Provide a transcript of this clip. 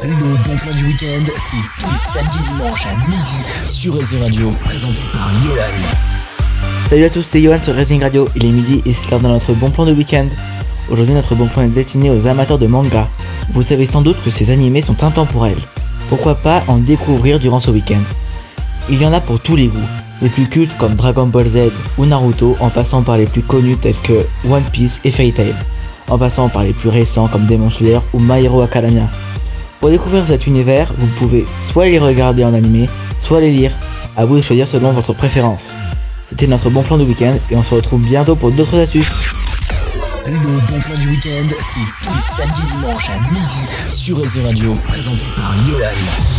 Le bon plan du week-end, c'est tous les samedis dimanches à midi sur Racing Radio, présenté par Yolan. Salut à tous, c'est Yohan sur Racing Radio. Il est midi et c'est l'heure de notre bon plan de week-end. Aujourd'hui, notre bon plan est destiné aux amateurs de manga. Vous savez sans doute que ces animés sont intemporels. Pourquoi pas en découvrir durant ce week-end? Il y en a pour tous les goûts. Les plus cultes comme Dragon Ball Z ou Naruto, en passant par les plus connus tels que One Piece et Fairy Tail, en passant par les plus récents comme Demon Slayer ou My Hero Academia. Pour découvrir cet univers, vous pouvez soit les regarder en animé, soit les lire. À vous de choisir selon votre préférence. C'était notre bon plan du week-end et on se retrouve bientôt pour d'autres astuces. Le bon plan du week-end, c'est tous les samedis dimanches à midi sur Racing Radio, présenté par Yolan.